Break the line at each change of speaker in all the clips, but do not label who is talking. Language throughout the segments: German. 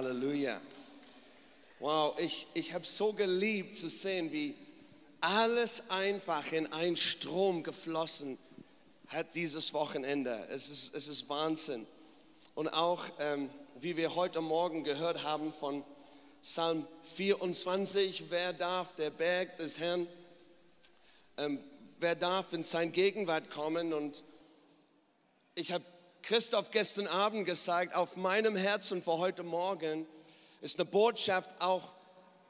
Halleluja. Wow, ich, ich habe so geliebt zu sehen, wie alles einfach in einen Strom geflossen hat dieses Wochenende. Es ist, es ist Wahnsinn. Und auch, ähm, wie wir heute Morgen gehört haben von Psalm 24, wer darf der Berg des Herrn, ähm, wer darf in sein Gegenwart kommen? Und ich habe Christoph gestern Abend gesagt, auf meinem Herzen für heute Morgen ist eine Botschaft auch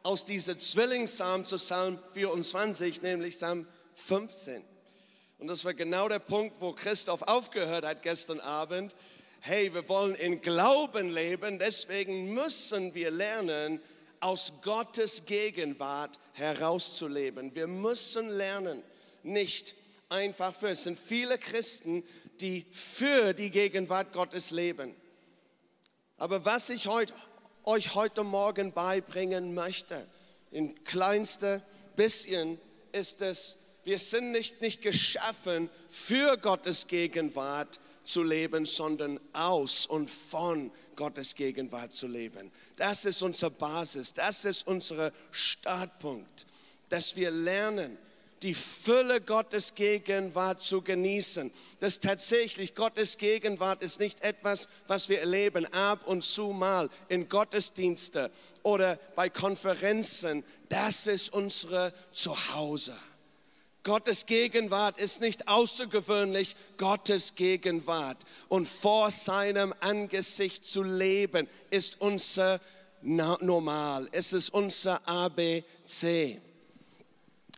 aus dieser Zwillingspsalm zu Psalm 24, nämlich Psalm 15. Und das war genau der Punkt, wo Christoph aufgehört hat gestern Abend. Hey, wir wollen in Glauben leben, deswegen müssen wir lernen, aus Gottes Gegenwart herauszuleben. Wir müssen lernen, nicht einfach für. Es sind viele Christen, die für die Gegenwart Gottes leben. Aber was ich heute, euch heute Morgen beibringen möchte, in kleinster bisschen, ist es, wir sind nicht, nicht geschaffen, für Gottes Gegenwart zu leben, sondern aus und von Gottes Gegenwart zu leben. Das ist unsere Basis, das ist unser Startpunkt, dass wir lernen, die Fülle Gottes Gegenwart zu genießen. Das tatsächlich Gottes Gegenwart ist nicht etwas, was wir erleben ab und zu mal in Gottesdienste oder bei Konferenzen. Das ist unsere Zuhause. Gottes Gegenwart ist nicht außergewöhnlich, Gottes Gegenwart. Und vor seinem Angesicht zu leben, ist unser Normal. Es ist unser ABC.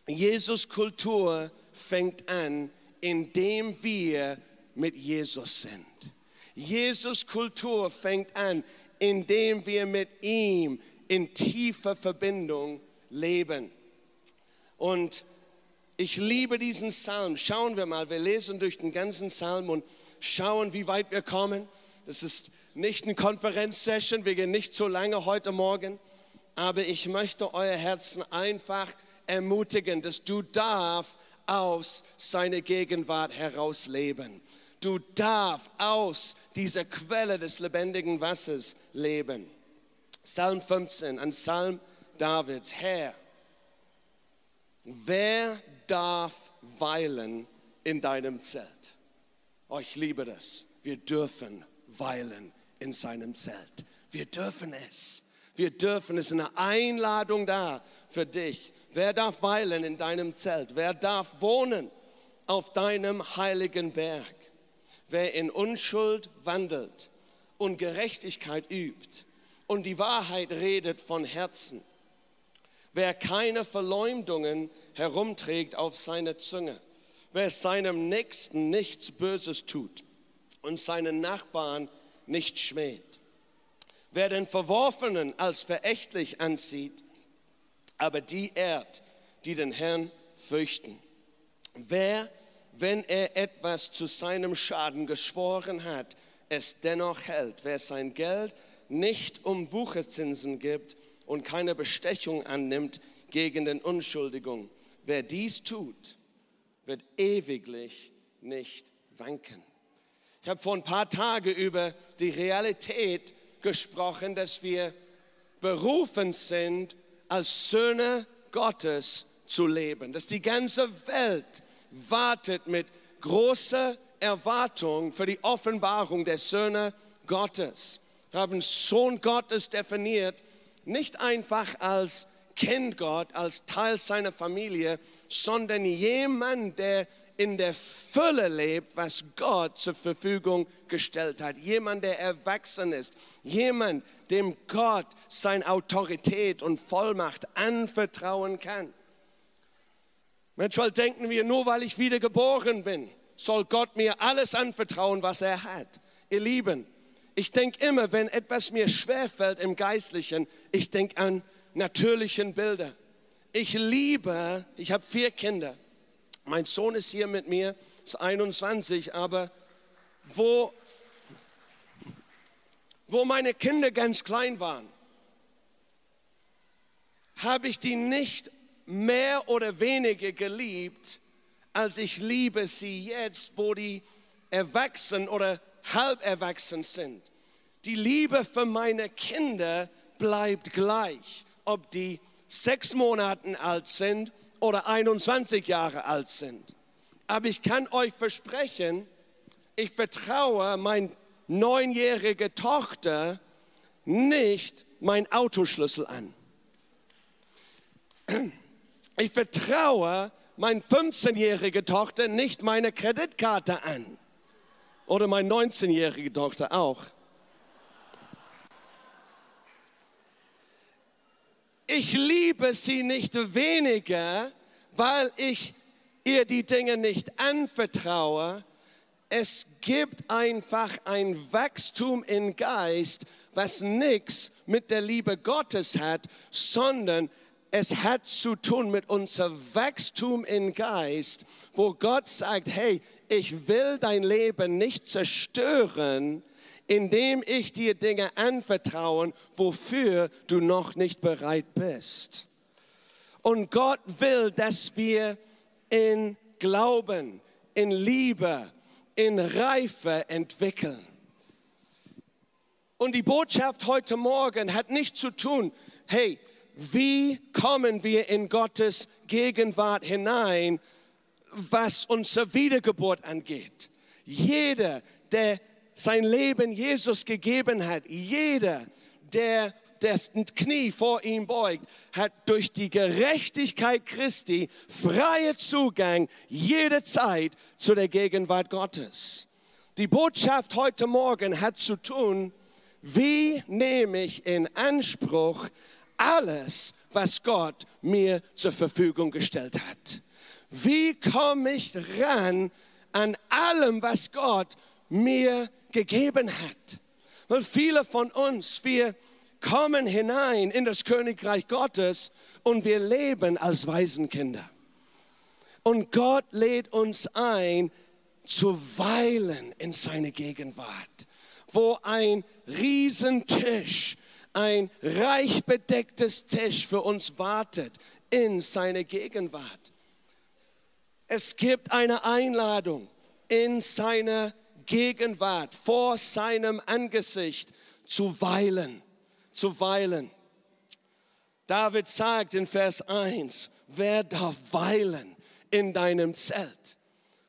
Jesus Kultur fängt an, indem wir mit Jesus sind. Jesus Kultur fängt an, indem wir mit ihm in tiefer Verbindung leben. Und ich liebe diesen Psalm. Schauen wir mal, wir lesen durch den ganzen Psalm und schauen, wie weit wir kommen. Das ist nicht eine Konferenzsession, wir gehen nicht so lange heute Morgen, aber ich möchte euer Herzen einfach ermutigen, dass du darf aus seiner Gegenwart herausleben. Du darf aus dieser Quelle des lebendigen Wassers leben. Psalm 15, ein Psalm Davids. Herr, wer darf weilen in deinem Zelt? Oh, ich liebe das. Wir dürfen weilen in seinem Zelt. Wir dürfen es. Wir dürfen, es ist eine Einladung da für dich. Wer darf weilen in deinem Zelt? Wer darf wohnen auf deinem heiligen Berg? Wer in Unschuld wandelt und Gerechtigkeit übt und die Wahrheit redet von Herzen. Wer keine Verleumdungen herumträgt auf seiner Zunge. Wer seinem Nächsten nichts Böses tut und seinen Nachbarn nicht schmäht Wer den Verworfenen als verächtlich ansieht, aber die ehrt, die den Herrn fürchten. Wer, wenn er etwas zu seinem Schaden geschworen hat, es dennoch hält, wer sein Geld nicht um Wucherzinsen gibt und keine Bestechung annimmt gegen den Unschuldigung, wer dies tut, wird ewiglich nicht wanken. Ich habe vor ein paar Tagen über die Realität gesprochen, dass wir berufen sind, als Söhne Gottes zu leben. Dass die ganze Welt wartet mit großer Erwartung für die Offenbarung der Söhne Gottes. Wir haben Sohn Gottes definiert, nicht einfach als Kind Gott, als Teil seiner Familie, sondern jemand, der in der Fülle lebt, was Gott zur Verfügung gestellt hat. Jemand, der erwachsen ist. Jemand, dem Gott seine Autorität und Vollmacht anvertrauen kann. Manchmal denken wir, nur weil ich wiedergeboren bin, soll Gott mir alles anvertrauen, was er hat. Ihr Lieben, ich denke immer, wenn etwas mir schwerfällt im Geistlichen, ich denke an natürlichen Bilder. Ich liebe, ich habe vier Kinder mein Sohn ist hier mit mir, ist 21, aber wo, wo meine Kinder ganz klein waren, habe ich die nicht mehr oder weniger geliebt, als ich liebe sie jetzt, wo die erwachsen oder halb erwachsen sind. Die Liebe für meine Kinder bleibt gleich, ob die sechs Monate alt sind oder 21 Jahre alt sind. Aber ich kann euch versprechen, ich vertraue mein neunjährige Tochter nicht mein Autoschlüssel an. Ich vertraue mein 15-jährige Tochter nicht meine Kreditkarte an. Oder meine 19-jährige Tochter auch. Ich liebe sie nicht weniger, weil ich ihr die Dinge nicht anvertraue. Es gibt einfach ein Wachstum im Geist, was nichts mit der Liebe Gottes hat, sondern es hat zu tun mit unserem Wachstum im Geist, wo Gott sagt, hey, ich will dein Leben nicht zerstören, indem ich dir Dinge anvertraue, wofür du noch nicht bereit bist. Und Gott will, dass wir in Glauben, in Liebe, in Reife entwickeln. Und die Botschaft heute Morgen hat nicht zu tun, hey, wie kommen wir in Gottes Gegenwart hinein, was unsere Wiedergeburt angeht. Jeder, der sein Leben Jesus gegeben hat, jeder, der das Knie vor ihm beugt, hat durch die Gerechtigkeit Christi freie Zugang jederzeit zu der Gegenwart Gottes. Die Botschaft heute Morgen hat zu tun, wie nehme ich in Anspruch alles, was Gott mir zur Verfügung gestellt hat. Wie komme ich ran an allem, was Gott mir gegeben hat? Weil viele von uns, wir kommen hinein in das Königreich Gottes und wir leben als Waisenkinder. Und Gott lädt uns ein, zu weilen in seine Gegenwart, wo ein Riesentisch, ein reich bedecktes Tisch für uns wartet in seine Gegenwart. Es gibt eine Einladung in seiner Gegenwart, vor seinem Angesicht zu weilen zu weilen. David sagt in Vers 1, wer darf weilen in deinem Zelt?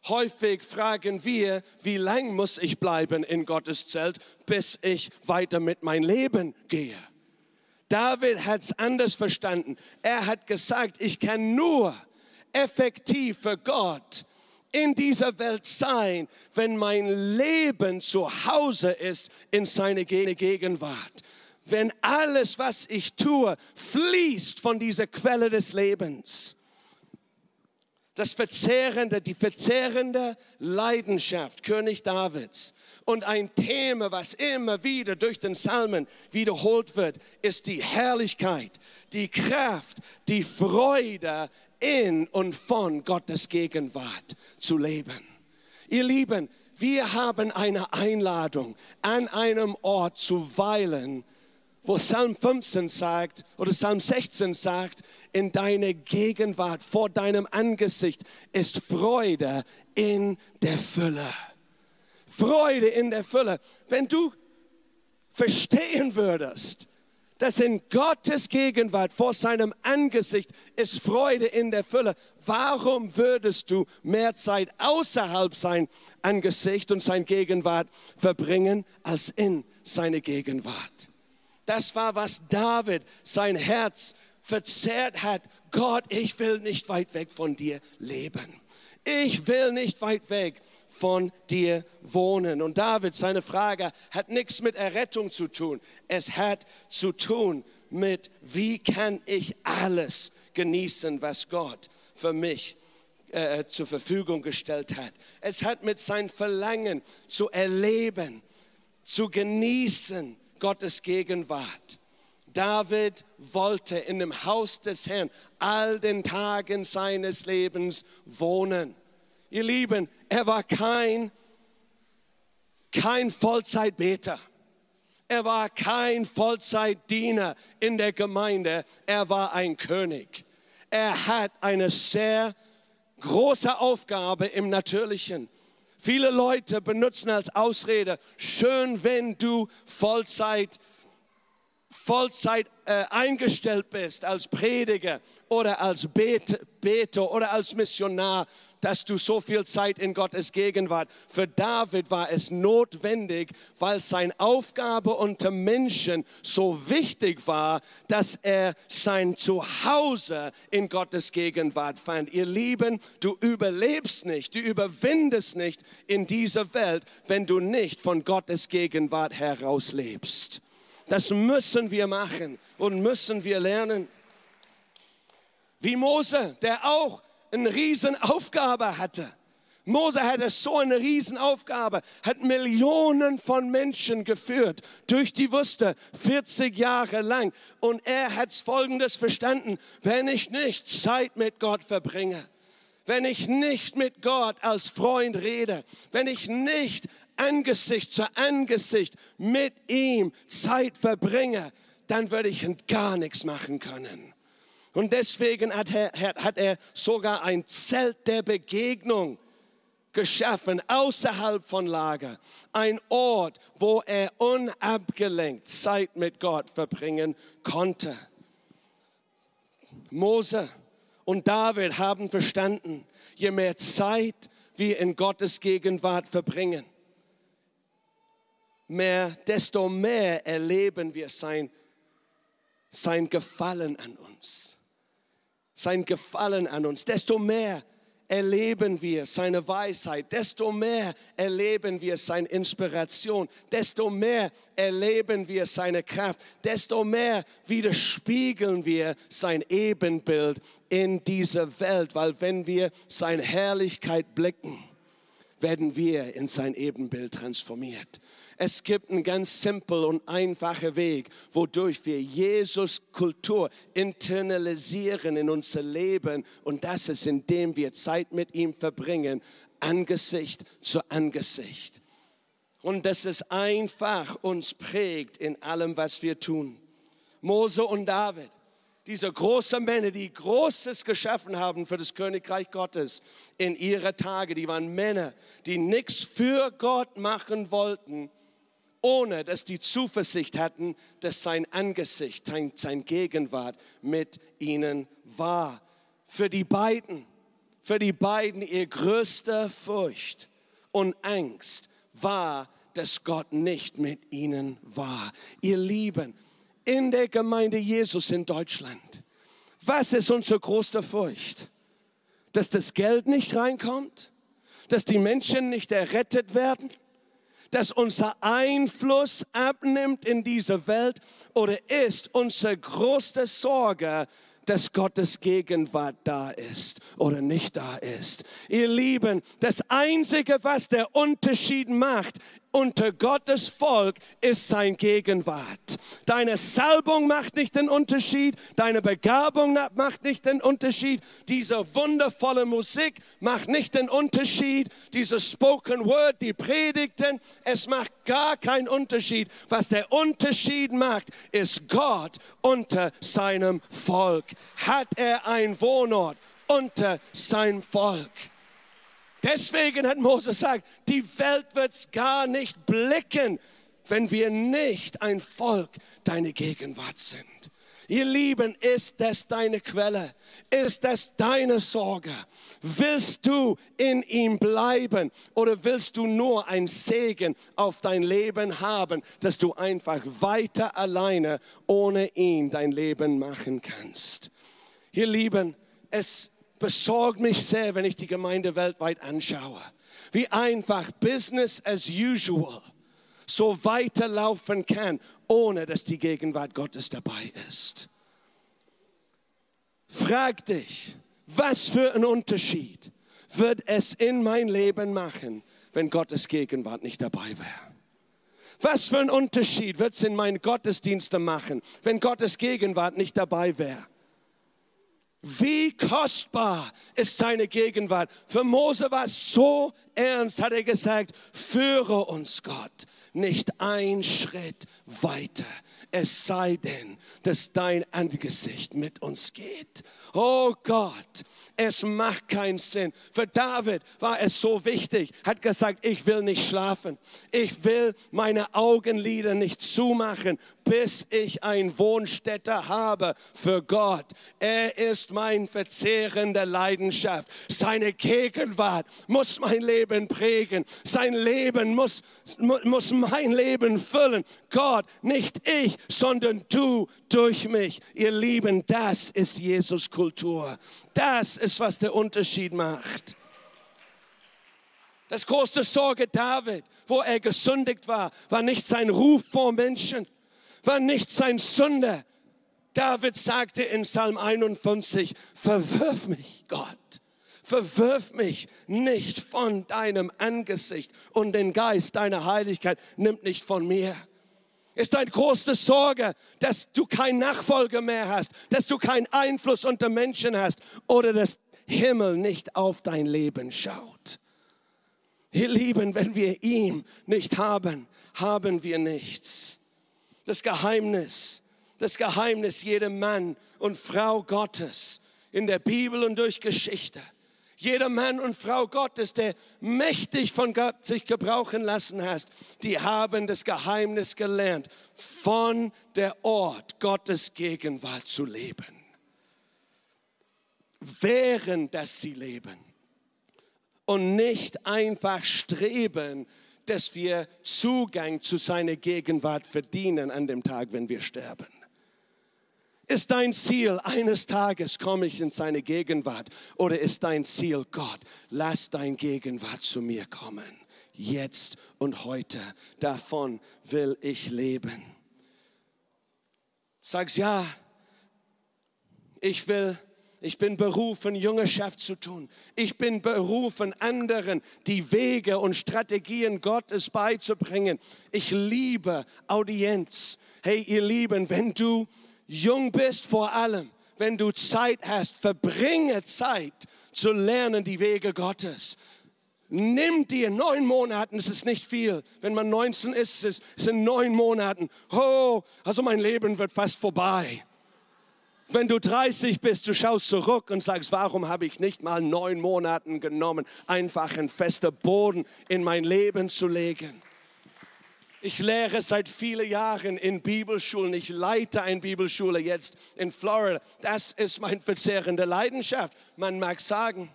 Häufig fragen wir, wie lang muss ich bleiben in Gottes Zelt, bis ich weiter mit meinem Leben gehe. David hat es anders verstanden. Er hat gesagt, ich kann nur effektiv für Gott in dieser Welt sein, wenn mein Leben zu Hause ist in seine Gegenwart wenn alles, was ich tue, fließt von dieser Quelle des Lebens. Das verzehrende, die verzehrende Leidenschaft König Davids. Und ein Thema, was immer wieder durch den Psalmen wiederholt wird, ist die Herrlichkeit, die Kraft, die Freude in und von Gottes Gegenwart zu leben. Ihr Lieben, wir haben eine Einladung, an einem Ort zu weilen, wo Psalm 15 sagt oder Psalm 16 sagt, in deiner Gegenwart, vor deinem Angesicht ist Freude in der Fülle. Freude in der Fülle. Wenn du verstehen würdest, dass in Gottes Gegenwart vor seinem Angesicht ist Freude in der Fülle. Warum würdest du mehr Zeit außerhalb sein Angesicht und sein Gegenwart verbringen als in seine Gegenwart? Das war, was David sein Herz verzerrt hat. Gott, ich will nicht weit weg von dir leben. Ich will nicht weit weg von dir wohnen. Und David, seine Frage hat nichts mit Errettung zu tun. Es hat zu tun mit, wie kann ich alles genießen, was Gott für mich äh, zur Verfügung gestellt hat. Es hat mit sein Verlangen zu erleben, zu genießen, Gottes Gegenwart. David wollte in dem Haus des Herrn all den Tagen seines Lebens wohnen. Ihr Lieben, er war kein, kein Vollzeitbeter. Er war kein Vollzeitdiener in der Gemeinde. Er war ein König. Er hat eine sehr große Aufgabe im Natürlichen Viele Leute benutzen als Ausrede, schön, wenn du Vollzeit Vollzeit äh, eingestellt bist als Prediger oder als Bet Beter oder als Missionar, dass du so viel Zeit in Gottes Gegenwart. Für David war es notwendig, weil seine Aufgabe unter Menschen so wichtig war, dass er sein Zuhause in Gottes Gegenwart fand. Ihr Lieben, du überlebst nicht, du überwindest nicht in dieser Welt, wenn du nicht von Gottes Gegenwart heraus lebst. Das müssen wir machen und müssen wir lernen. Wie Mose, der auch eine Riesenaufgabe hatte. Mose hatte so eine Riesenaufgabe, hat Millionen von Menschen geführt durch die Wüste, 40 Jahre lang. Und er hat Folgendes verstanden, wenn ich nicht Zeit mit Gott verbringe, wenn ich nicht mit Gott als Freund rede, wenn ich nicht Angesicht zu Angesicht mit ihm Zeit verbringe, dann würde ich gar nichts machen können. Und deswegen hat er, hat er sogar ein Zelt der Begegnung geschaffen, außerhalb von Lager. Ein Ort, wo er unabgelenkt Zeit mit Gott verbringen konnte. Mose und David haben verstanden, je mehr Zeit wir in Gottes Gegenwart verbringen, mehr, desto mehr erleben wir sein, sein Gefallen an uns. Sein Gefallen an uns. Desto mehr erleben wir seine Weisheit, desto mehr erleben wir seine Inspiration, desto mehr erleben wir seine Kraft, desto mehr widerspiegeln wir sein Ebenbild in dieser Welt, weil wenn wir seine Herrlichkeit blicken, werden wir in sein Ebenbild transformiert. Es gibt einen ganz simpel und einfachen Weg, wodurch wir Jesus Kultur internalisieren in unser Leben. Und das ist, indem wir Zeit mit ihm verbringen, Angesicht zu Angesicht. Und dass es einfach uns prägt in allem, was wir tun. Mose und David, diese großen Männer, die Großes geschaffen haben für das Königreich Gottes in ihrer Tage, die waren Männer, die nichts für Gott machen wollten, ohne dass die Zuversicht hatten, dass sein Angesicht, sein Gegenwart mit ihnen war. Für die beiden, für die beiden ihr größter Furcht und Angst war, dass Gott nicht mit ihnen war. Ihr Lieben, in der Gemeinde Jesus in Deutschland, was ist unsere größte Furcht? Dass das Geld nicht reinkommt? Dass die Menschen nicht errettet werden? Dass unser Einfluss abnimmt in dieser Welt oder ist unsere größte Sorge, dass Gottes Gegenwart da ist oder nicht da ist. Ihr Lieben, das Einzige, was der Unterschied macht, unter Gottes Volk ist sein Gegenwart. Deine Salbung macht nicht den Unterschied, deine Begabung macht nicht den Unterschied, diese wundervolle Musik macht nicht den Unterschied, diese Spoken Word, die Predigten, es macht gar keinen Unterschied. Was der Unterschied macht, ist Gott unter seinem Volk. Hat er ein Wohnort unter seinem Volk? Deswegen hat Moses gesagt, die Welt wird es gar nicht blicken, wenn wir nicht ein Volk deine Gegenwart sind. Ihr Lieben, ist das deine Quelle? Ist das deine Sorge? Willst du in ihm bleiben oder willst du nur ein Segen auf dein Leben haben, dass du einfach weiter alleine ohne ihn dein Leben machen kannst? Ihr Lieben, es besorgt mich sehr, wenn ich die Gemeinde weltweit anschaue. Wie einfach Business as usual so weiterlaufen kann, ohne dass die Gegenwart Gottes dabei ist. Frag dich, was für ein Unterschied wird es in mein Leben machen, wenn Gottes Gegenwart nicht dabei wäre? Was für ein Unterschied wird es in meinen Gottesdiensten machen, wenn Gottes Gegenwart nicht dabei wäre? Wie kostbar ist seine Gegenwart. Für Mose war es so ernst, hat er gesagt, führe uns Gott nicht ein Schritt weiter, es sei denn, dass dein Angesicht mit uns geht. Oh Gott, es macht keinen Sinn. Für David war es so wichtig, hat gesagt, ich will nicht schlafen. Ich will meine Augenlider nicht zumachen, bis ich ein Wohnstätte habe für Gott. Er ist mein verzehrende Leidenschaft. Seine Gegenwart muss mein Leben prägen. Sein Leben muss, muss mein Leben füllen. Gott, nicht ich, sondern du durch mich. Ihr Lieben, das ist Jesus Kultur. Das ist, was der Unterschied macht. Das große Sorge David, wo er gesündigt war, war nicht sein Ruf vor Menschen, war nicht sein Sünde. David sagte in Psalm 51, verwirf mich, Gott, verwirf mich nicht von deinem Angesicht und den Geist deiner Heiligkeit nimmt nicht von mir. Ist eine große Sorge, dass du keinen Nachfolger mehr hast, dass du keinen Einfluss unter Menschen hast oder dass Himmel nicht auf dein Leben schaut. Ihr Lieben, wenn wir ihn nicht haben, haben wir nichts das Geheimnis, das Geheimnis jeder Mann und Frau Gottes in der Bibel und durch Geschichte. Jeder Mann und Frau Gottes, der mächtig von Gott sich gebrauchen lassen hast, die haben das Geheimnis gelernt, von der Ort Gottes Gegenwart zu leben. Während dass sie leben und nicht einfach streben dass wir Zugang zu seiner Gegenwart verdienen an dem Tag, wenn wir sterben. Ist dein Ziel, eines Tages komme ich in seine Gegenwart? Oder ist dein Ziel, Gott, lass dein Gegenwart zu mir kommen? Jetzt und heute. Davon will ich leben. Sagst ja, ich will ich bin berufen, Jüngerschaft zu tun. Ich bin berufen, anderen die Wege und Strategien Gottes beizubringen. Ich liebe Audienz. Hey, ihr Lieben, wenn du jung bist vor allem, wenn du Zeit hast, verbringe Zeit zu lernen die Wege Gottes. Nimm dir neun Monaten, es ist nicht viel. Wenn man 19 ist, es sind neun Monaten. Oh, also mein Leben wird fast vorbei. Wenn du 30 bist, du schaust zurück und sagst, warum habe ich nicht mal neun Monaten genommen, einfach ein fester Boden in mein Leben zu legen. Ich lehre seit vielen Jahren in Bibelschulen. Ich leite eine Bibelschule jetzt in Florida. Das ist meine verzehrende Leidenschaft. Man mag sagen.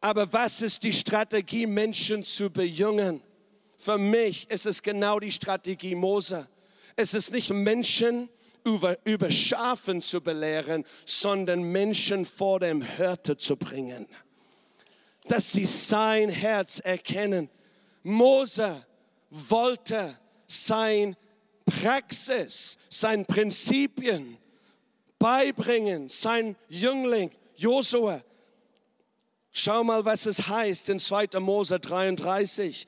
Aber was ist die Strategie, Menschen zu bejungen? Für mich ist es genau die Strategie Mose. Es ist nicht Menschen über, über Schafen zu belehren, sondern Menschen vor dem Hirte zu bringen. Dass sie sein Herz erkennen. Mose wollte sein Praxis, sein Prinzipien beibringen, sein Jüngling Josua. Schau mal, was es heißt in 2. Mose 33.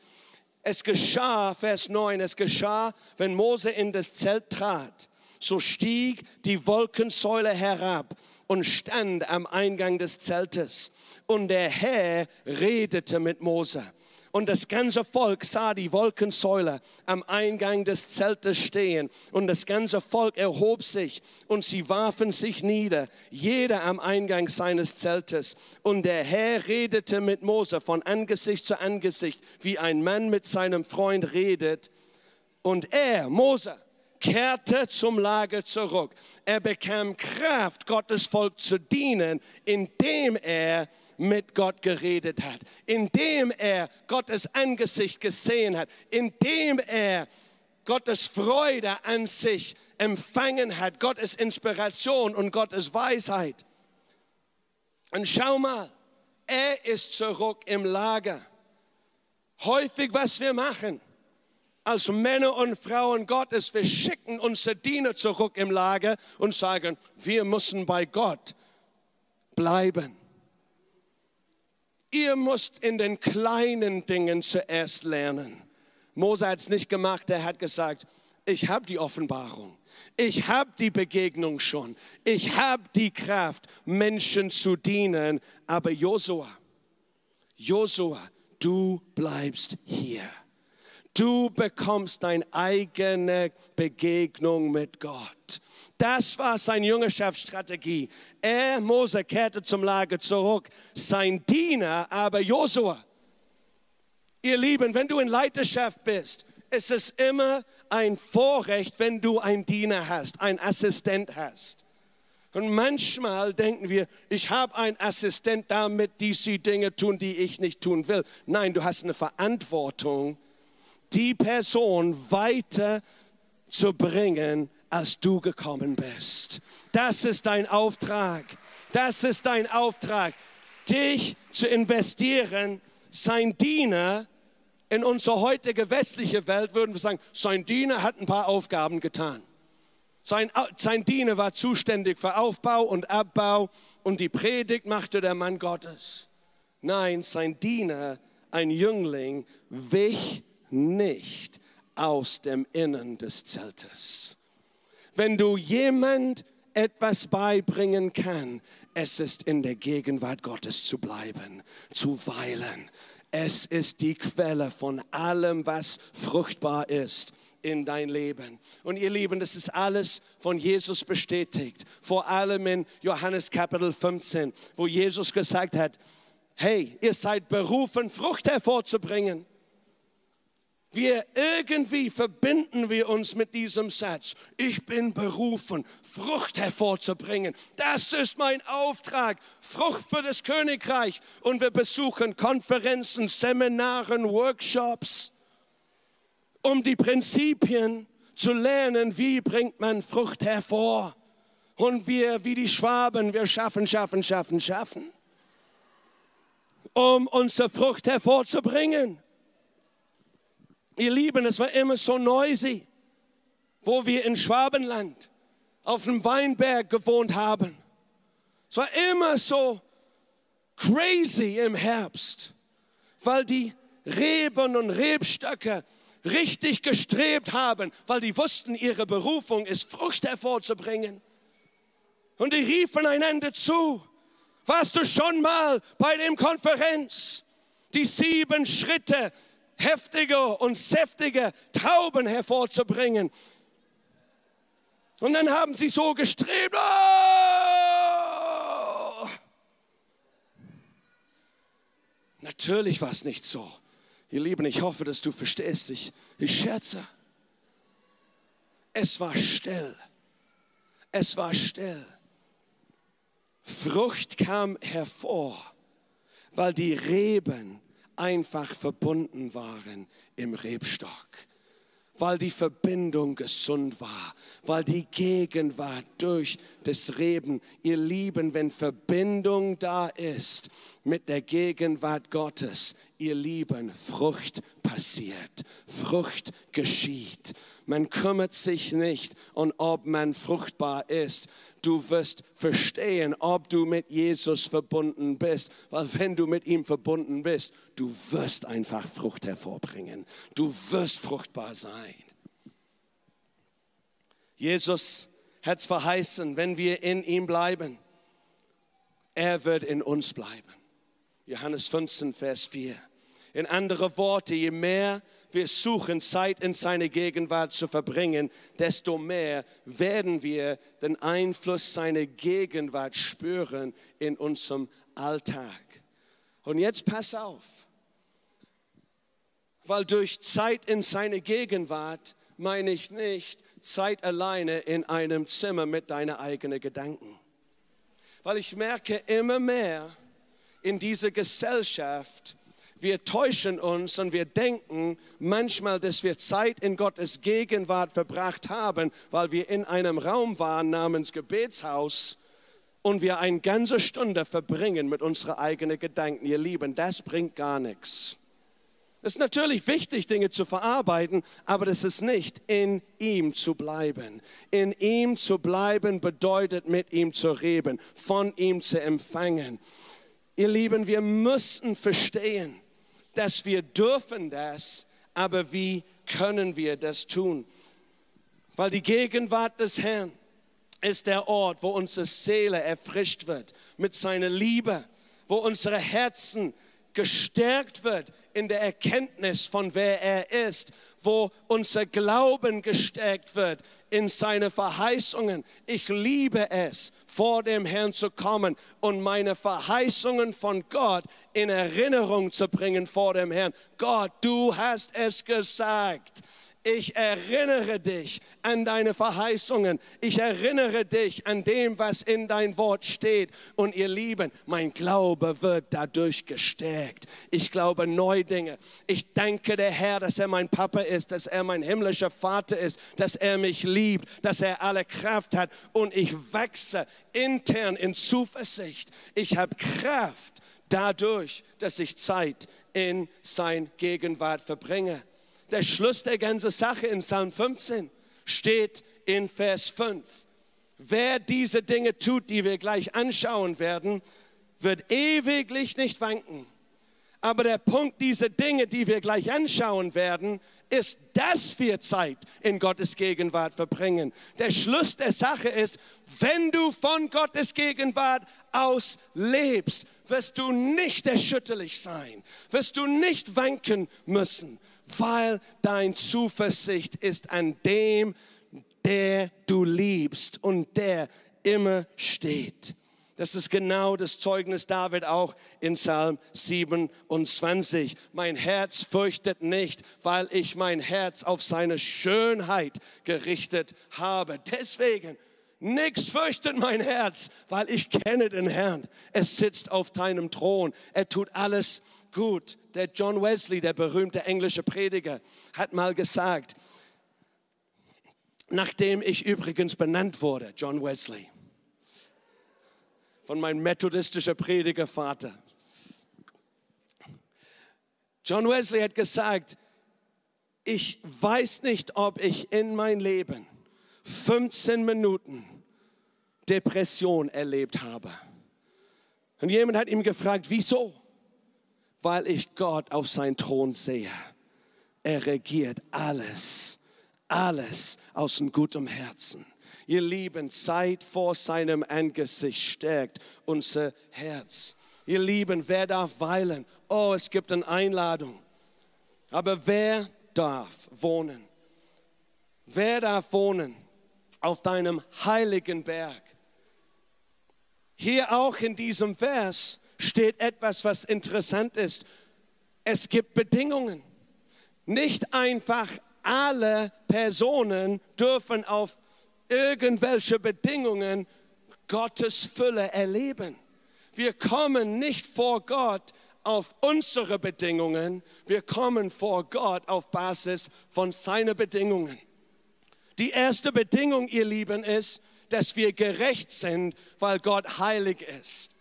Es geschah, Vers 9, es geschah, wenn Mose in das Zelt trat so stieg die Wolkensäule herab und stand am Eingang des Zeltes. Und der Herr redete mit Mose. Und das ganze Volk sah die Wolkensäule am Eingang des Zeltes stehen. Und das ganze Volk erhob sich und sie warfen sich nieder, jeder am Eingang seines Zeltes. Und der Herr redete mit Mose von Angesicht zu Angesicht, wie ein Mann mit seinem Freund redet. Und er, Mose, kehrte zum Lager zurück. Er bekam Kraft, Gottes Volk zu dienen, indem er mit Gott geredet hat, indem er Gottes Angesicht gesehen hat, indem er Gottes Freude an sich empfangen hat, Gottes Inspiration und Gottes Weisheit. Und schau mal, er ist zurück im Lager. Häufig, was wir machen, als Männer und Frauen Gottes, wir schicken unsere Diener zurück im Lager und sagen, wir müssen bei Gott bleiben. Ihr müsst in den kleinen Dingen zuerst lernen. Mose hat es nicht gemacht, er hat gesagt, ich habe die Offenbarung. Ich habe die Begegnung schon. Ich habe die Kraft, Menschen zu dienen. Aber Josua, Josua, du bleibst hier Du bekommst deine eigene Begegnung mit Gott. Das war seine Jüngerschaftsstrategie. Er, Mose, kehrte zum Lager zurück. Sein Diener, aber Josua. Ihr Lieben, wenn du in Leiterschaft bist, ist es immer ein Vorrecht, wenn du einen Diener hast, einen Assistent hast. Und manchmal denken wir, ich habe einen Assistent, damit diese Dinge tun, die ich nicht tun will. Nein, du hast eine Verantwortung, die Person weiter zu bringen, als du gekommen bist. Das ist dein Auftrag. Das ist dein Auftrag, dich zu investieren, sein Diener in unsere heutige westliche Welt würden wir sagen, sein Diener hat ein paar Aufgaben getan. Sein, sein Diener war zuständig für Aufbau und Abbau und die Predigt machte der Mann Gottes. Nein, sein Diener, ein Jüngling, wich nicht aus dem Innern des Zeltes. Wenn du jemand etwas beibringen kann, es ist in der Gegenwart Gottes zu bleiben, zu weilen. Es ist die Quelle von allem, was fruchtbar ist in dein Leben. Und ihr Lieben, das ist alles von Jesus bestätigt. Vor allem in Johannes Kapitel 15, wo Jesus gesagt hat, hey, ihr seid berufen, Frucht hervorzubringen. Wir irgendwie verbinden wir uns mit diesem Satz. Ich bin berufen, Frucht hervorzubringen. Das ist mein Auftrag, Frucht für das Königreich. Und wir besuchen Konferenzen, Seminaren, Workshops, um die Prinzipien zu lernen, wie bringt man Frucht hervor. Und wir, wie die Schwaben, wir schaffen, schaffen, schaffen, schaffen, um unsere Frucht hervorzubringen. Ihr Lieben, es war immer so noisy, wo wir in Schwabenland auf dem Weinberg gewohnt haben. Es war immer so crazy im Herbst, weil die Reben und Rebstöcke richtig gestrebt haben, weil die wussten, ihre Berufung ist, Frucht hervorzubringen. Und die riefen einander zu. Warst du schon mal bei dem Konferenz? Die sieben Schritte heftige und säftige Trauben hervorzubringen. Und dann haben sie so gestrebt. Oh! Natürlich war es nicht so. Ihr Lieben, ich hoffe, dass du verstehst. Ich, ich scherze. Es war still. Es war still. Frucht kam hervor, weil die Reben einfach verbunden waren im Rebstock, weil die Verbindung gesund war, weil die Gegenwart durch das Reben, ihr Lieben, wenn Verbindung da ist mit der Gegenwart Gottes, ihr Lieben, Frucht passiert, Frucht geschieht. Man kümmert sich nicht um, ob man fruchtbar ist, du wirst verstehen, ob du mit Jesus verbunden bist. Weil wenn du mit ihm verbunden bist, du wirst einfach Frucht hervorbringen. Du wirst fruchtbar sein. Jesus hat es verheißen, wenn wir in ihm bleiben, er wird in uns bleiben. Johannes 15, Vers 4. In andere Worte, je mehr wir suchen, Zeit in seine Gegenwart zu verbringen, desto mehr werden wir den Einfluss seiner Gegenwart spüren in unserem Alltag. Und jetzt pass auf, weil durch Zeit in seine Gegenwart meine ich nicht Zeit alleine in einem Zimmer mit deinen eigenen Gedanken. Weil ich merke immer mehr in dieser Gesellschaft, wir täuschen uns und wir denken manchmal, dass wir Zeit in Gottes Gegenwart verbracht haben, weil wir in einem Raum waren namens Gebetshaus und wir eine ganze Stunde verbringen mit unseren eigenen Gedanken. Ihr Lieben, das bringt gar nichts. Es ist natürlich wichtig, Dinge zu verarbeiten, aber das ist nicht in ihm zu bleiben. In ihm zu bleiben bedeutet, mit ihm zu reden, von ihm zu empfangen. Ihr Lieben, wir müssen verstehen, dass wir dürfen das, aber wie können wir das tun? Weil die Gegenwart des Herrn ist der Ort, wo unsere Seele erfrischt wird mit seiner Liebe, wo unsere Herzen gestärkt wird in der Erkenntnis von wer er ist, wo unser Glauben gestärkt wird in seine Verheißungen. Ich liebe es, vor dem Herrn zu kommen und meine Verheißungen von Gott in Erinnerung zu bringen vor dem Herrn. Gott, du hast es gesagt ich erinnere dich an deine Verheißungen. Ich erinnere dich an dem, was in dein Wort steht. Und ihr Lieben, mein Glaube wird dadurch gestärkt. Ich glaube neu Dinge. Ich danke der Herr, dass er mein Papa ist, dass er mein himmlischer Vater ist, dass er mich liebt, dass er alle Kraft hat. Und ich wachse intern in Zuversicht. Ich habe Kraft dadurch, dass ich Zeit in sein Gegenwart verbringe der Schluss der ganzen Sache in Psalm 15 steht in Vers 5. Wer diese Dinge tut, die wir gleich anschauen werden, wird ewiglich nicht wanken. Aber der Punkt dieser Dinge, die wir gleich anschauen werden, ist, dass wir Zeit in Gottes Gegenwart verbringen. Der Schluss der Sache ist, wenn du von Gottes Gegenwart aus lebst, wirst du nicht erschütterlich sein, wirst du nicht wanken müssen, weil dein Zuversicht ist an dem, der du liebst und der immer steht. Das ist genau das Zeugnis David auch in Psalm 27. Mein Herz fürchtet nicht, weil ich mein Herz auf seine Schönheit gerichtet habe. Deswegen, nichts fürchtet mein Herz, weil ich kenne den Herrn. Er sitzt auf deinem Thron. Er tut alles gut. Der John Wesley, der berühmte englische Prediger, hat mal gesagt, nachdem ich übrigens benannt wurde, John Wesley, von meinem methodistischen Predigervater. John Wesley hat gesagt, ich weiß nicht, ob ich in mein Leben 15 Minuten Depression erlebt habe. Und jemand hat ihm gefragt, wieso? Weil ich Gott auf seinen Thron sehe. Er regiert alles, alles aus einem guten Herzen. Ihr Lieben, Zeit vor seinem Angesicht stärkt unser Herz. Ihr Lieben, wer darf weilen? Oh, es gibt eine Einladung. Aber wer darf wohnen? Wer darf wohnen auf deinem heiligen Berg? Hier auch in diesem Vers steht etwas, was interessant ist. Es gibt Bedingungen. Nicht einfach alle Personen dürfen auf irgendwelche Bedingungen Gottes Fülle erleben. Wir kommen nicht vor Gott auf unsere Bedingungen, wir kommen vor Gott auf Basis von seinen Bedingungen. Die erste Bedingung, ihr Lieben, ist, dass wir gerecht sind, weil Gott heilig ist.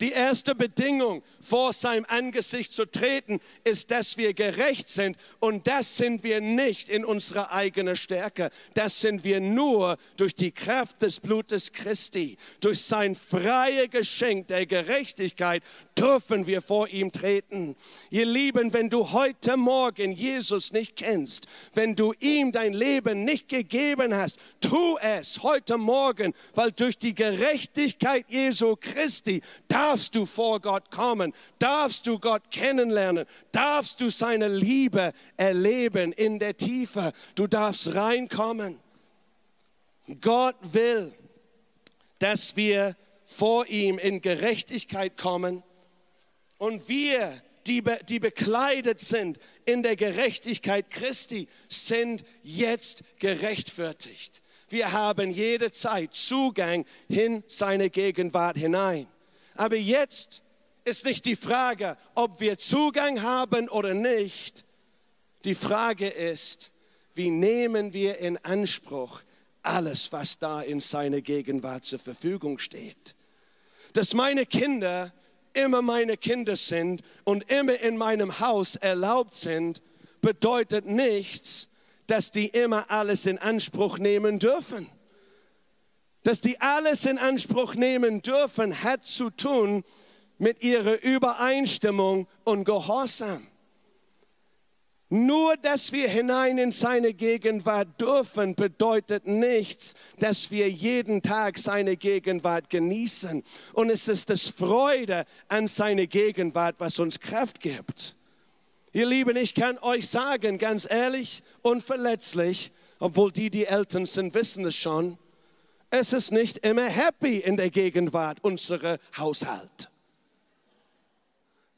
Die erste Bedingung, vor seinem Angesicht zu treten, ist, dass wir gerecht sind. Und das sind wir nicht in unserer eigenen Stärke. Das sind wir nur durch die Kraft des Blutes Christi. Durch sein freie Geschenk der Gerechtigkeit dürfen wir vor ihm treten. Ihr Lieben, wenn du heute Morgen Jesus nicht kennst, wenn du ihm dein Leben nicht gegeben hast, tu es heute Morgen, weil durch die Gerechtigkeit Jesu Christi, da darfst du vor Gott kommen, darfst du Gott kennenlernen, darfst du seine Liebe erleben in der Tiefe, du darfst reinkommen. Gott will, dass wir vor ihm in Gerechtigkeit kommen und wir, die, be, die bekleidet sind in der Gerechtigkeit Christi, sind jetzt gerechtfertigt. Wir haben jede Zeit Zugang in seine Gegenwart hinein. Aber jetzt ist nicht die Frage, ob wir Zugang haben oder nicht. Die Frage ist, wie nehmen wir in Anspruch alles, was da in seiner Gegenwart zur Verfügung steht. Dass meine Kinder immer meine Kinder sind und immer in meinem Haus erlaubt sind, bedeutet nichts, dass die immer alles in Anspruch nehmen dürfen dass die alles in Anspruch nehmen dürfen, hat zu tun mit ihrer Übereinstimmung und Gehorsam. Nur, dass wir hinein in seine Gegenwart dürfen, bedeutet nichts, dass wir jeden Tag seine Gegenwart genießen. Und es ist das Freude an seine Gegenwart, was uns Kraft gibt. Ihr Lieben, ich kann euch sagen, ganz ehrlich und verletzlich, obwohl die, die Eltern sind, wissen es schon, es ist nicht immer happy in der Gegenwart unserer Haushalt.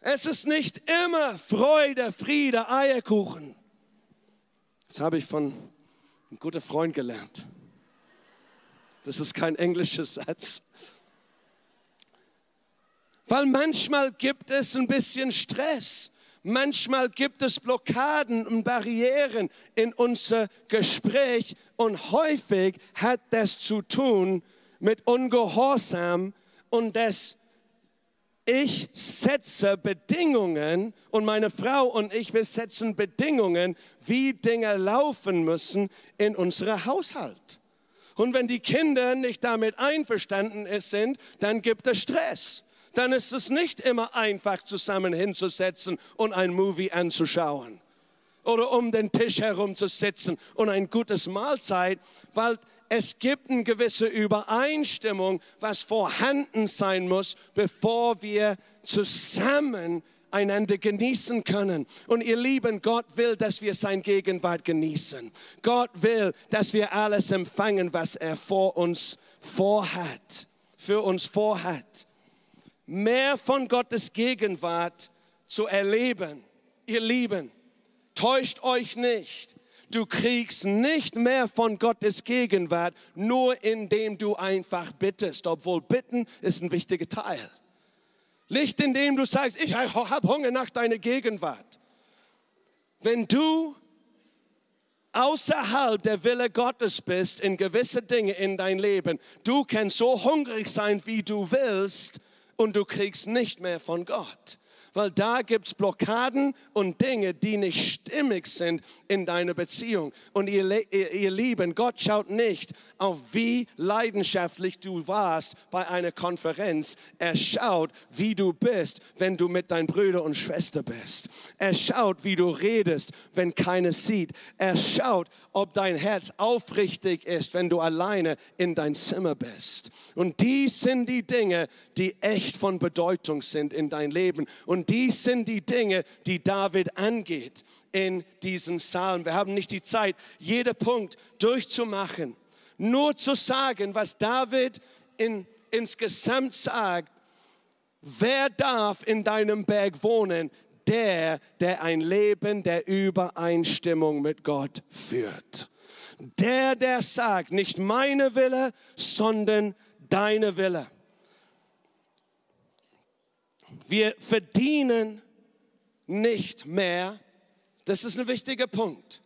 Es ist nicht immer Freude, Friede, Eierkuchen. Das habe ich von einem guten Freund gelernt. Das ist kein englischer Satz. Weil manchmal gibt es ein bisschen Stress. Manchmal gibt es Blockaden und Barrieren in unser Gespräch und häufig hat das zu tun mit Ungehorsam und das ich setze Bedingungen und meine Frau und ich, wir setzen Bedingungen, wie Dinge laufen müssen in unserem Haushalt. Und wenn die Kinder nicht damit einverstanden sind, dann gibt es Stress dann ist es nicht immer einfach, zusammen hinzusetzen und ein Movie anzuschauen oder um den Tisch herum zu sitzen und ein gutes Mahlzeit, weil es gibt eine gewisse Übereinstimmung, was vorhanden sein muss, bevor wir zusammen einander genießen können. Und ihr Lieben, Gott will, dass wir sein Gegenwart genießen. Gott will, dass wir alles empfangen, was er vor uns vorhat, für uns vorhat mehr von Gottes Gegenwart zu erleben. Ihr Lieben, täuscht euch nicht. Du kriegst nicht mehr von Gottes Gegenwart, nur indem du einfach bittest, obwohl bitten ist ein wichtiger Teil. Nicht indem du sagst, ich habe Hunger nach deiner Gegenwart. Wenn du außerhalb der Wille Gottes bist in gewisse Dinge in dein Leben, du kannst so hungrig sein, wie du willst, und du kriegst nicht mehr von Gott weil da gibt es Blockaden und Dinge, die nicht stimmig sind in deiner Beziehung. Und ihr, ihr, ihr Lieben, Gott schaut nicht auf wie leidenschaftlich du warst bei einer Konferenz. Er schaut, wie du bist, wenn du mit deinen Brüdern und Schwestern bist. Er schaut, wie du redest, wenn keiner sieht. Er schaut, ob dein Herz aufrichtig ist, wenn du alleine in dein Zimmer bist. Und die sind die Dinge, die echt von Bedeutung sind in dein Leben. Und dies sind die Dinge, die David angeht in diesen Psalm. Wir haben nicht die Zeit, jeden Punkt durchzumachen. Nur zu sagen, was David in, insgesamt sagt, wer darf in deinem Berg wohnen? Der, der ein Leben der Übereinstimmung mit Gott führt. Der, der sagt, nicht meine Wille, sondern deine Wille. Wir verdienen nicht mehr, das ist ein wichtiger Punkt,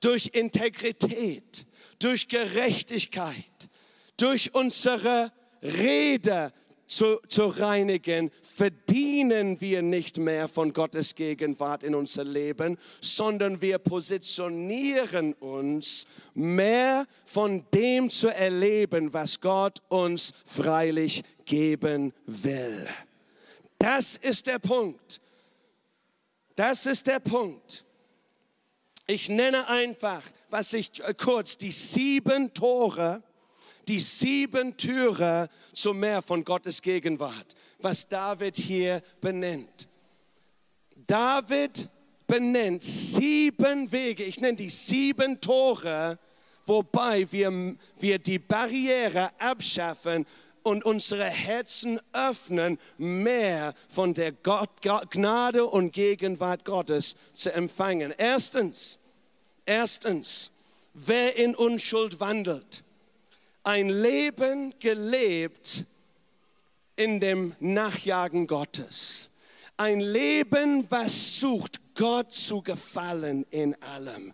durch Integrität, durch Gerechtigkeit, durch unsere Rede zu, zu reinigen, verdienen wir nicht mehr von Gottes Gegenwart in unser Leben, sondern wir positionieren uns mehr von dem zu erleben, was Gott uns freilich geben will. Das ist der Punkt. Das ist der Punkt. Ich nenne einfach, was ich äh, kurz, die sieben Tore, die sieben Türe zum Meer von Gottes Gegenwart, was David hier benennt. David benennt sieben Wege, ich nenne die sieben Tore, wobei wir, wir die Barriere abschaffen und unsere Herzen öffnen, mehr von der Gott, Gnade und Gegenwart Gottes zu empfangen. Erstens, erstens, wer in Unschuld wandelt, ein Leben gelebt in dem Nachjagen Gottes, ein Leben, was sucht, Gott zu gefallen in allem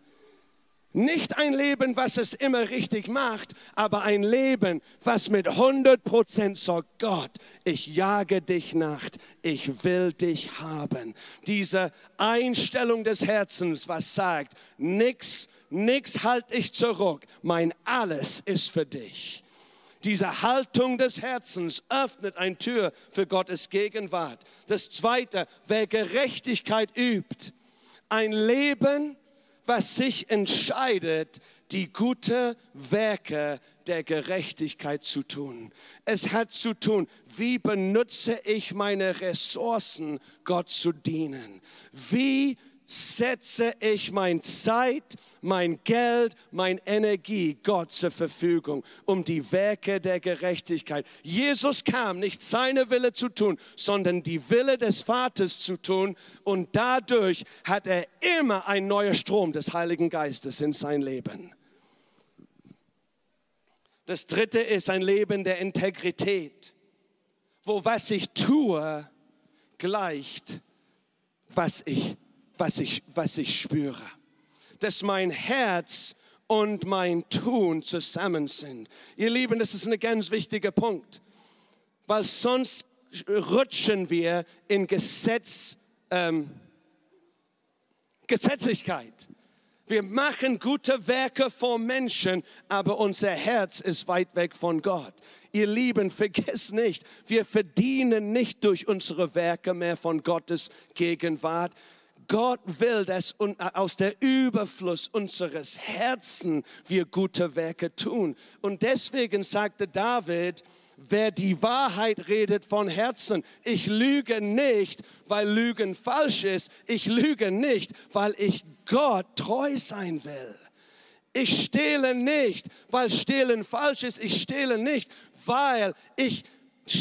nicht ein Leben, was es immer richtig macht, aber ein Leben, was mit 100 Prozent sagt, Gott, ich jage dich nach, ich will dich haben. Diese Einstellung des Herzens, was sagt, nix, nix halt ich zurück, mein alles ist für dich. Diese Haltung des Herzens öffnet eine Tür für Gottes Gegenwart. Das zweite, wer Gerechtigkeit übt, ein Leben, was sich entscheidet, die gute Werke der Gerechtigkeit zu tun. Es hat zu tun, wie benutze ich meine Ressourcen, Gott zu dienen? Wie setze ich mein Zeit, mein Geld, mein Energie Gott zur Verfügung, um die Werke der Gerechtigkeit. Jesus kam, nicht seine Wille zu tun, sondern die Wille des Vaters zu tun. Und dadurch hat er immer ein neuer Strom des Heiligen Geistes in sein Leben. Das dritte ist ein Leben der Integrität, wo was ich tue, gleicht, was ich was ich, was ich spüre. Dass mein Herz und mein Tun zusammen sind. Ihr Lieben, das ist ein ganz wichtiger Punkt, weil sonst rutschen wir in Gesetz, ähm, Gesetzlichkeit. Wir machen gute Werke vor Menschen, aber unser Herz ist weit weg von Gott. Ihr Lieben, vergesst nicht, wir verdienen nicht durch unsere Werke mehr von Gottes Gegenwart. Gott will, dass aus der Überfluss unseres Herzens wir gute Werke tun. Und deswegen sagte David, wer die Wahrheit redet von Herzen. Ich lüge nicht, weil Lügen falsch ist. Ich lüge nicht, weil ich Gott treu sein will. Ich stehle nicht, weil Stehlen falsch ist. Ich stehle nicht, weil ich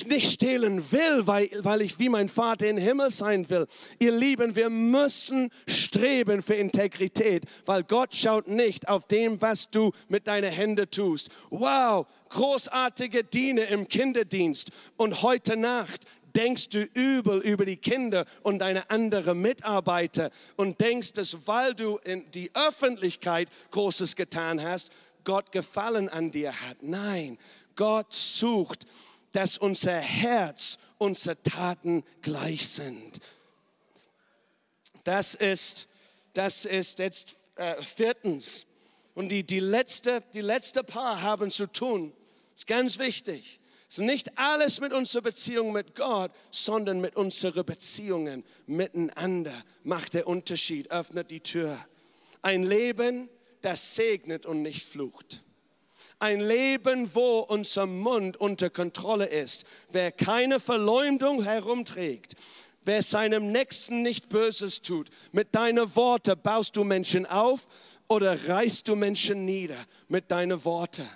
nicht stehlen will, weil, weil ich wie mein Vater im Himmel sein will. Ihr Lieben, wir müssen streben für Integrität, weil Gott schaut nicht auf dem, was du mit deinen Händen tust. Wow, großartige Diener im Kinderdienst und heute Nacht denkst du übel über die Kinder und deine anderen Mitarbeiter und denkst, dass weil du in die Öffentlichkeit Großes getan hast, Gott Gefallen an dir hat. Nein, Gott sucht dass unser Herz, unsere Taten gleich sind. Das ist, das ist jetzt äh, viertens. Und die, die, letzte, die letzte Paar haben zu tun, ist ganz wichtig. Es ist nicht alles mit unserer Beziehung mit Gott, sondern mit unseren Beziehungen miteinander macht der Unterschied, öffnet die Tür. Ein Leben, das segnet und nicht flucht. Ein Leben, wo unser Mund unter Kontrolle ist. Wer keine Verleumdung herumträgt, wer seinem Nächsten nicht Böses tut, mit deinen Worten baust du Menschen auf oder reißt du Menschen nieder mit deinen Worten.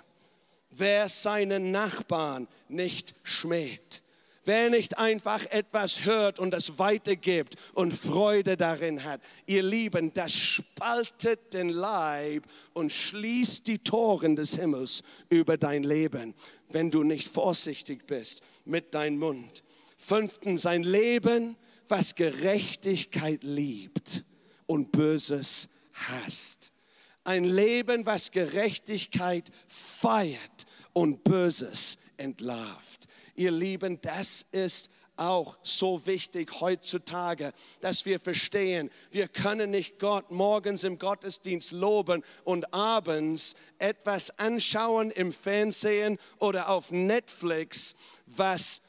Wer seinen Nachbarn nicht schmäht Wer nicht einfach etwas hört und es weitergibt und Freude darin hat, ihr Lieben, das spaltet den Leib und schließt die Toren des Himmels über dein Leben, wenn du nicht vorsichtig bist mit deinem Mund. Fünftens, ein Leben, was Gerechtigkeit liebt und Böses hasst. Ein Leben, was Gerechtigkeit feiert und Böses entlarvt. Ihr Lieben, das ist auch so wichtig heutzutage, dass wir verstehen, wir können nicht Gott morgens im Gottesdienst loben und abends etwas anschauen im Fernsehen oder auf Netflix, was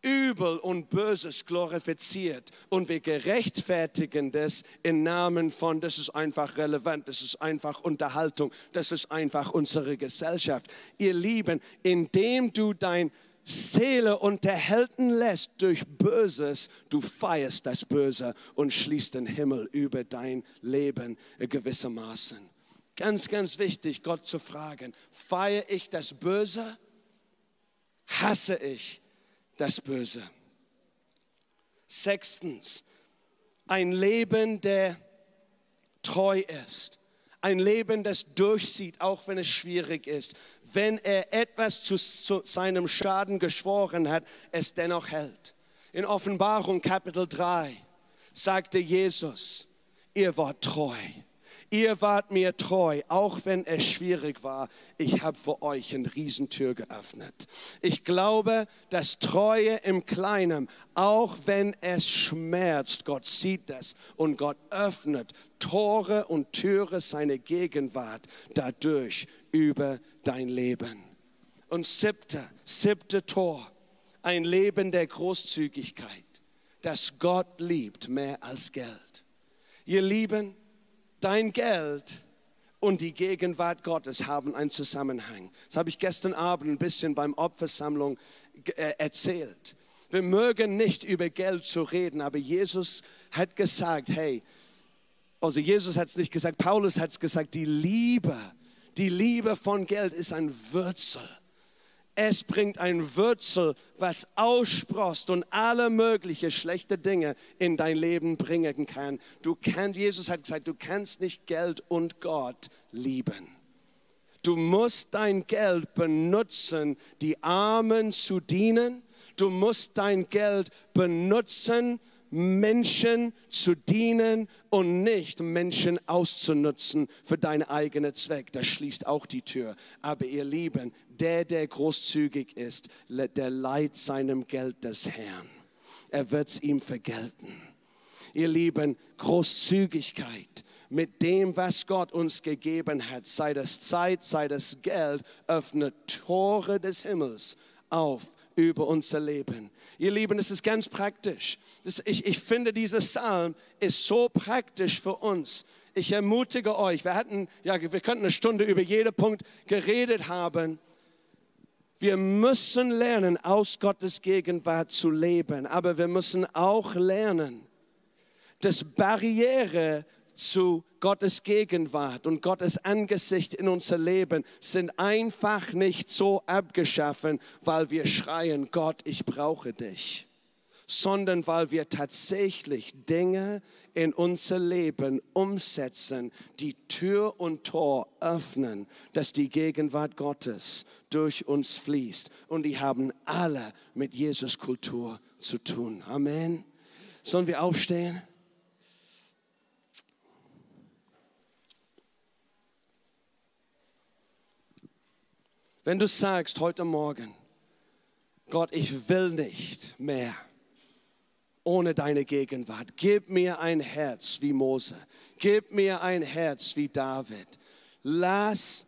Übel und Böses glorifiziert und wir gerechtfertigen das im Namen von, das ist einfach relevant, das ist einfach Unterhaltung, das ist einfach unsere Gesellschaft. Ihr Lieben, indem du dein Seele unterhalten lässt durch Böses, du feierst das Böse und schließt den Himmel über dein Leben gewissermaßen. Ganz, ganz wichtig, Gott zu fragen, feiere ich das Böse? Hasse ich das Böse? Sechstens, ein Leben, der treu ist ein Leben, das durchsieht, auch wenn es schwierig ist. Wenn er etwas zu, zu seinem Schaden geschworen hat, es dennoch hält. In Offenbarung Kapitel 3 sagte Jesus, ihr wart treu Ihr wart mir treu, auch wenn es schwierig war. Ich habe für euch eine Riesentür geöffnet. Ich glaube, dass Treue im Kleinen, auch wenn es schmerzt, Gott sieht das und Gott öffnet Tore und Türe seiner Gegenwart dadurch über dein Leben. Und siebte, siebte Tor, ein Leben der Großzügigkeit, das Gott liebt mehr als Geld. Ihr Lieben, dein Geld und die Gegenwart Gottes haben einen Zusammenhang. Das habe ich gestern Abend ein bisschen beim Opfersammlung äh, erzählt. Wir mögen nicht über Geld zu reden, aber Jesus hat gesagt, hey, also Jesus hat es nicht gesagt, Paulus hat es gesagt, die Liebe, die Liebe von Geld ist ein Würzel. Es bringt ein Würzel, was aussprost und alle möglichen schlechte Dinge in dein Leben bringen kann. Du kannst, Jesus hat gesagt, du kannst nicht Geld und Gott lieben. Du musst dein Geld benutzen, die Armen zu dienen. Du musst dein Geld benutzen, Menschen zu dienen und nicht Menschen auszunutzen für deinen eigenen Zweck. Das schließt auch die Tür. Aber ihr Lieben, der, der großzügig ist, der leiht seinem Geld des Herrn. Er wird es ihm vergelten. Ihr Lieben, Großzügigkeit mit dem, was Gott uns gegeben hat, sei das Zeit, sei das Geld, öffnet Tore des Himmels auf über unser Leben. Ihr Lieben, es ist ganz praktisch. Das, ich, ich finde, dieser Psalm ist so praktisch für uns. Ich ermutige euch, wir hatten, ja, wir könnten eine Stunde über jeden Punkt geredet haben. Wir müssen lernen, aus Gottes Gegenwart zu leben, aber wir müssen auch lernen, dass Barriere zu Gottes Gegenwart und Gottes Angesicht in unser Leben sind einfach nicht so abgeschaffen, weil wir schreien, Gott, ich brauche dich, sondern weil wir tatsächlich Dinge in unser Leben umsetzen, die Tür und Tor öffnen, dass die Gegenwart Gottes durch uns fließt. Und die haben alle mit Jesus Kultur zu tun. Amen. Sollen wir aufstehen? Wenn du sagst heute Morgen, Gott, ich will nicht mehr ohne deine Gegenwart. Gib mir ein Herz wie Mose. Gib mir ein Herz wie David. Lass,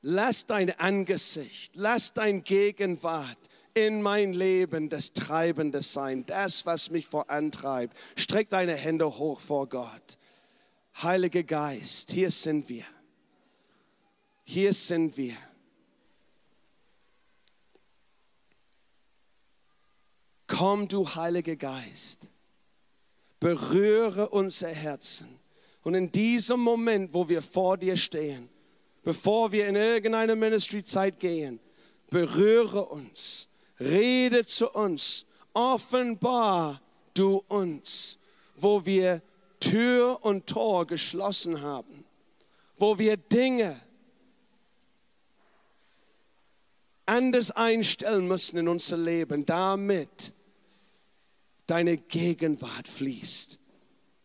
lass dein Angesicht, lass dein Gegenwart in mein Leben das Treibende sein, das, was mich vorantreibt. Streck deine Hände hoch vor Gott. Heiliger Geist, hier sind wir. Hier sind wir. Komm, du Heiliger Geist, berühre unser Herzen. Und in diesem Moment, wo wir vor dir stehen, bevor wir in irgendeine Ministry-Zeit gehen, berühre uns, rede zu uns, offenbar du uns, wo wir Tür und Tor geschlossen haben, wo wir Dinge anders einstellen müssen in unser Leben, damit deine Gegenwart fließt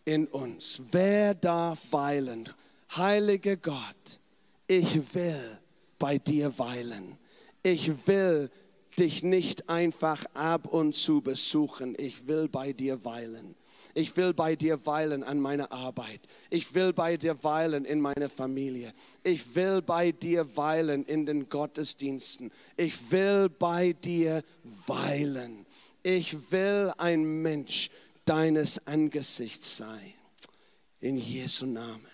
in uns. Wer darf weilen? Heiliger Gott, ich will bei dir weilen. Ich will dich nicht einfach ab und zu besuchen. Ich will bei dir weilen. Ich will bei dir weilen an meiner Arbeit. Ich will bei dir weilen in meiner Familie. Ich will bei dir weilen in den Gottesdiensten. Ich will bei dir weilen. Ich will ein Mensch deines Angesichts sein. In Jesu Namen.